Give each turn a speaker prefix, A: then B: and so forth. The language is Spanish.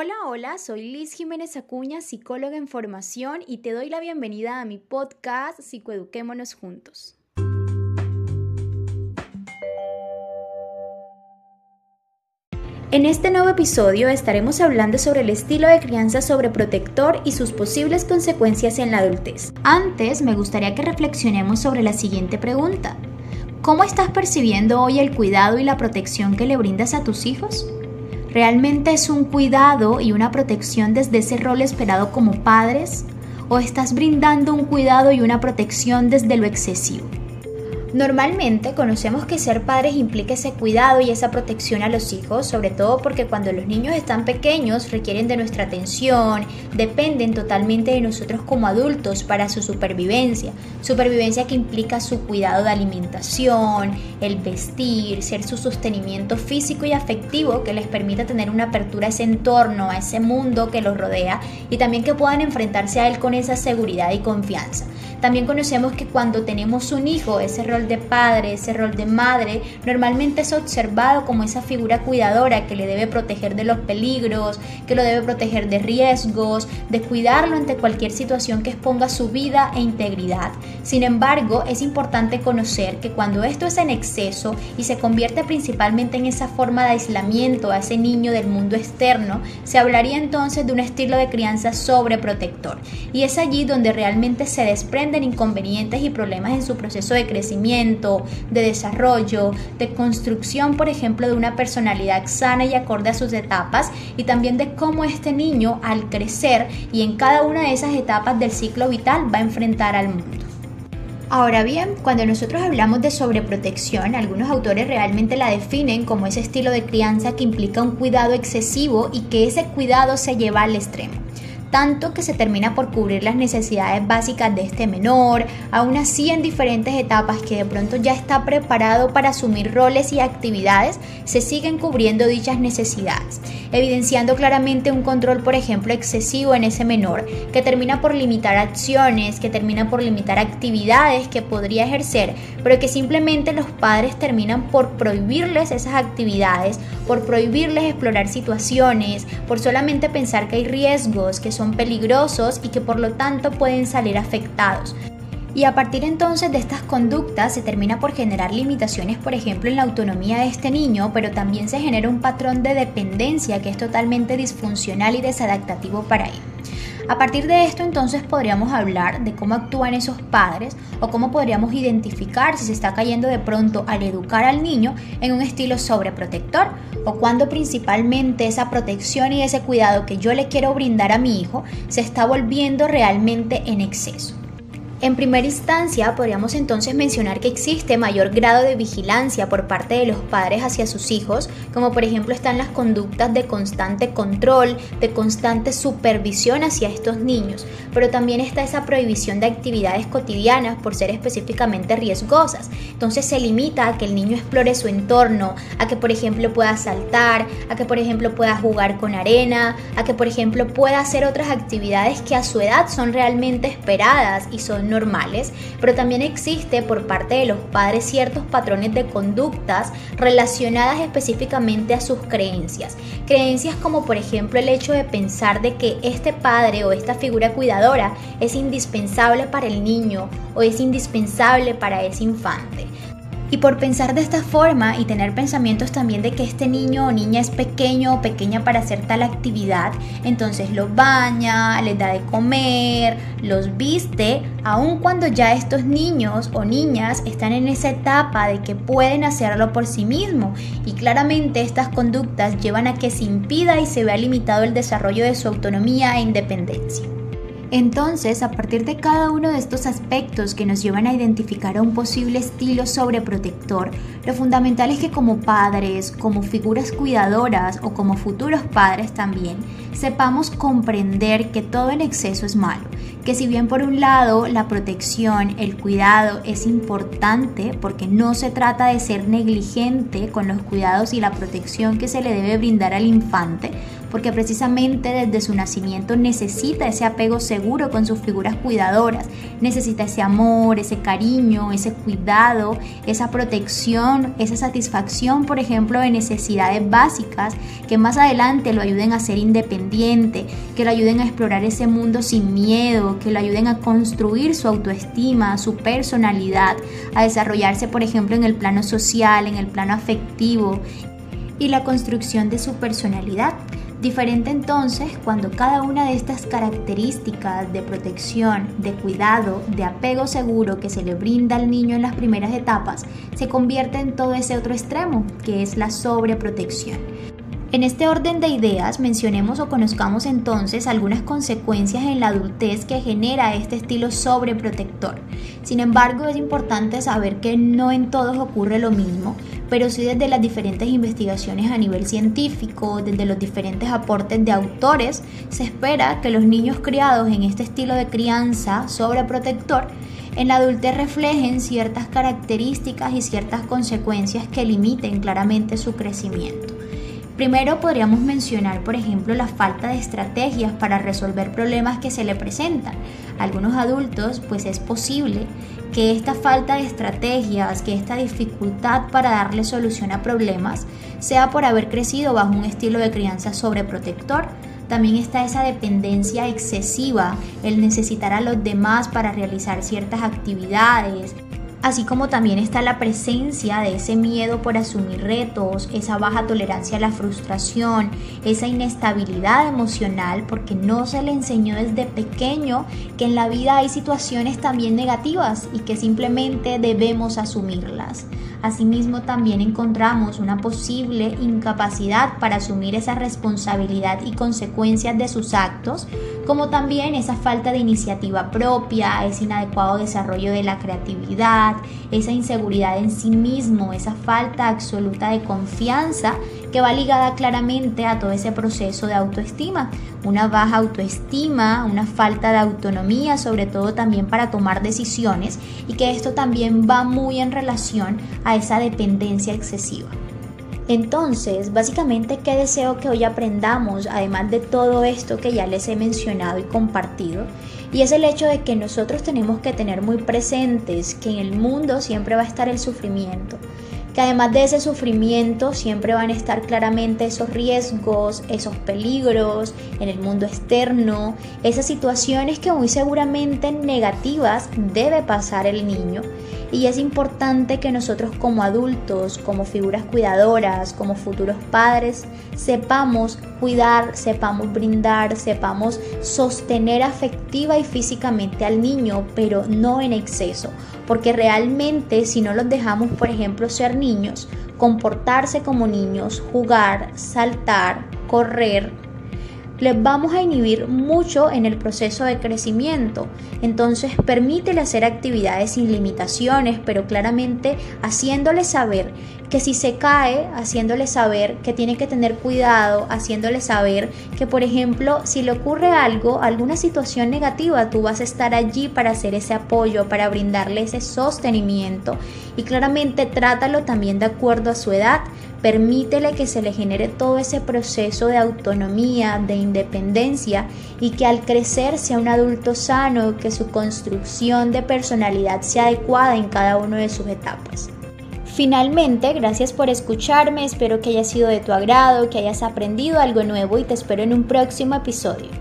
A: Hola, hola, soy Liz Jiménez Acuña, psicóloga en formación y te doy la bienvenida a mi podcast Psicoeduquémonos Juntos. En este nuevo episodio estaremos hablando sobre el estilo de crianza sobreprotector y sus posibles consecuencias en la adultez. Antes, me gustaría que reflexionemos sobre la siguiente pregunta. ¿Cómo estás percibiendo hoy el cuidado y la protección que le brindas a tus hijos? ¿Realmente es un cuidado y una protección desde ese rol esperado como padres? ¿O estás brindando un cuidado y una protección desde lo excesivo? Normalmente conocemos que ser padres implica ese cuidado y esa protección a los hijos, sobre todo porque cuando los niños están pequeños requieren de nuestra atención, dependen totalmente de nosotros como adultos para su supervivencia, supervivencia que implica su cuidado de alimentación, el vestir, ser su sostenimiento físico y afectivo que les permita tener una apertura a ese entorno, a ese mundo que los rodea y también que puedan enfrentarse a él con esa seguridad y confianza. También conocemos que cuando tenemos un hijo, ese rol de padre, ese rol de madre, normalmente es observado como esa figura cuidadora que le debe proteger de los peligros, que lo debe proteger de riesgos, de cuidarlo ante cualquier situación que exponga su vida e integridad. Sin embargo, es importante conocer que cuando esto es en exceso y se convierte principalmente en esa forma de aislamiento a ese niño del mundo externo, se hablaría entonces de un estilo de crianza sobreprotector. Y es allí donde realmente se desprende inconvenientes y problemas en su proceso de crecimiento, de desarrollo, de construcción, por ejemplo, de una personalidad sana y acorde a sus etapas y también de cómo este niño al crecer y en cada una de esas etapas del ciclo vital va a enfrentar al mundo. Ahora bien, cuando nosotros hablamos de sobreprotección, algunos autores realmente la definen como ese estilo de crianza que implica un cuidado excesivo y que ese cuidado se lleva al extremo tanto que se termina por cubrir las necesidades básicas de este menor, aún así en diferentes etapas que de pronto ya está preparado para asumir roles y actividades, se siguen cubriendo dichas necesidades, evidenciando claramente un control, por ejemplo, excesivo en ese menor, que termina por limitar acciones, que termina por limitar actividades que podría ejercer, pero que simplemente los padres terminan por prohibirles esas actividades, por prohibirles explorar situaciones, por solamente pensar que hay riesgos, que son peligrosos y que por lo tanto pueden salir afectados. Y a partir entonces de estas conductas se termina por generar limitaciones, por ejemplo, en la autonomía de este niño, pero también se genera un patrón de dependencia que es totalmente disfuncional y desadaptativo para él. A partir de esto entonces podríamos hablar de cómo actúan esos padres o cómo podríamos identificar si se está cayendo de pronto al educar al niño en un estilo sobreprotector o cuando principalmente esa protección y ese cuidado que yo le quiero brindar a mi hijo se está volviendo realmente en exceso. En primera instancia, podríamos entonces mencionar que existe mayor grado de vigilancia por parte de los padres hacia sus hijos, como por ejemplo están las conductas de constante control, de constante supervisión hacia estos niños, pero también está esa prohibición de actividades cotidianas por ser específicamente riesgosas. Entonces se limita a que el niño explore su entorno, a que por ejemplo pueda saltar, a que por ejemplo pueda jugar con arena, a que por ejemplo pueda hacer otras actividades que a su edad son realmente esperadas y son normales, pero también existe por parte de los padres ciertos patrones de conductas relacionadas específicamente a sus creencias. Creencias como por ejemplo el hecho de pensar de que este padre o esta figura cuidadora es indispensable para el niño o es indispensable para ese infante. Y por pensar de esta forma y tener pensamientos también de que este niño o niña es pequeño o pequeña para hacer tal actividad, entonces los baña, les da de comer, los viste, aun cuando ya estos niños o niñas están en esa etapa de que pueden hacerlo por sí mismos. Y claramente estas conductas llevan a que se impida y se vea limitado el desarrollo de su autonomía e independencia. Entonces, a partir de cada uno de estos aspectos que nos llevan a identificar a un posible estilo sobreprotector, lo fundamental es que como padres, como figuras cuidadoras o como futuros padres también, sepamos comprender que todo en exceso es malo, que si bien por un lado la protección, el cuidado es importante porque no se trata de ser negligente con los cuidados y la protección que se le debe brindar al infante, porque precisamente desde su nacimiento necesita ese apego seguro con sus figuras cuidadoras, necesita ese amor, ese cariño, ese cuidado, esa protección, esa satisfacción, por ejemplo, de necesidades básicas que más adelante lo ayuden a ser independiente, que lo ayuden a explorar ese mundo sin miedo, que lo ayuden a construir su autoestima, su personalidad, a desarrollarse, por ejemplo, en el plano social, en el plano afectivo y la construcción de su personalidad. Diferente entonces cuando cada una de estas características de protección, de cuidado, de apego seguro que se le brinda al niño en las primeras etapas se convierte en todo ese otro extremo, que es la sobreprotección. En este orden de ideas mencionemos o conozcamos entonces algunas consecuencias en la adultez que genera este estilo sobreprotector. Sin embargo, es importante saber que no en todos ocurre lo mismo, pero sí desde las diferentes investigaciones a nivel científico, desde los diferentes aportes de autores, se espera que los niños criados en este estilo de crianza sobreprotector en la adultez reflejen ciertas características y ciertas consecuencias que limiten claramente su crecimiento. Primero podríamos mencionar, por ejemplo, la falta de estrategias para resolver problemas que se le presentan. algunos adultos, pues es posible que esta falta de estrategias, que esta dificultad para darle solución a problemas, sea por haber crecido bajo un estilo de crianza sobreprotector. También está esa dependencia excesiva, el necesitar a los demás para realizar ciertas actividades, así como también está la presencia de ese miedo por asumir retos, esa baja tolerancia a la frustración, esa inestabilidad emocional, porque no se le enseñó desde pequeño que en la vida hay situaciones también negativas y que simplemente debemos asumirlas. Asimismo, también encontramos una posible incapacidad para asumir esa responsabilidad y consecuencias de sus actos, como también esa falta de iniciativa propia, ese inadecuado desarrollo de la creatividad, esa inseguridad en sí mismo, esa falta absoluta de confianza que va ligada claramente a todo ese proceso de autoestima. Una baja autoestima, una falta de autonomía, sobre todo también para tomar decisiones y que esto también va muy en relación a esa dependencia excesiva. Entonces, básicamente, ¿qué deseo que hoy aprendamos, además de todo esto que ya les he mencionado y compartido? Y es el hecho de que nosotros tenemos que tener muy presentes que en el mundo siempre va a estar el sufrimiento, que además de ese sufrimiento siempre van a estar claramente esos riesgos, esos peligros en el mundo externo, esas situaciones que muy seguramente negativas debe pasar el niño y es importante que nosotros como adultos, como figuras cuidadoras, como futuros padres, sepamos cuidar, sepamos brindar, sepamos sostener afectiva y físicamente al niño, pero no en exceso, porque realmente si no los dejamos, por ejemplo, ser niños, comportarse como niños, jugar, saltar, correr, les vamos a inhibir mucho en el proceso de crecimiento. Entonces permítele hacer actividades sin limitaciones, pero claramente haciéndole saber que si se cae, haciéndole saber que tiene que tener cuidado, haciéndole saber que por ejemplo si le ocurre algo, alguna situación negativa, tú vas a estar allí para hacer ese apoyo, para brindarle ese sostenimiento y claramente trátalo también de acuerdo a su edad Permítele que se le genere todo ese proceso de autonomía, de independencia y que al crecer sea un adulto sano, que su construcción de personalidad sea adecuada en cada una de sus etapas. Finalmente, gracias por escucharme, espero que haya sido de tu agrado, que hayas aprendido algo nuevo y te espero en un próximo episodio.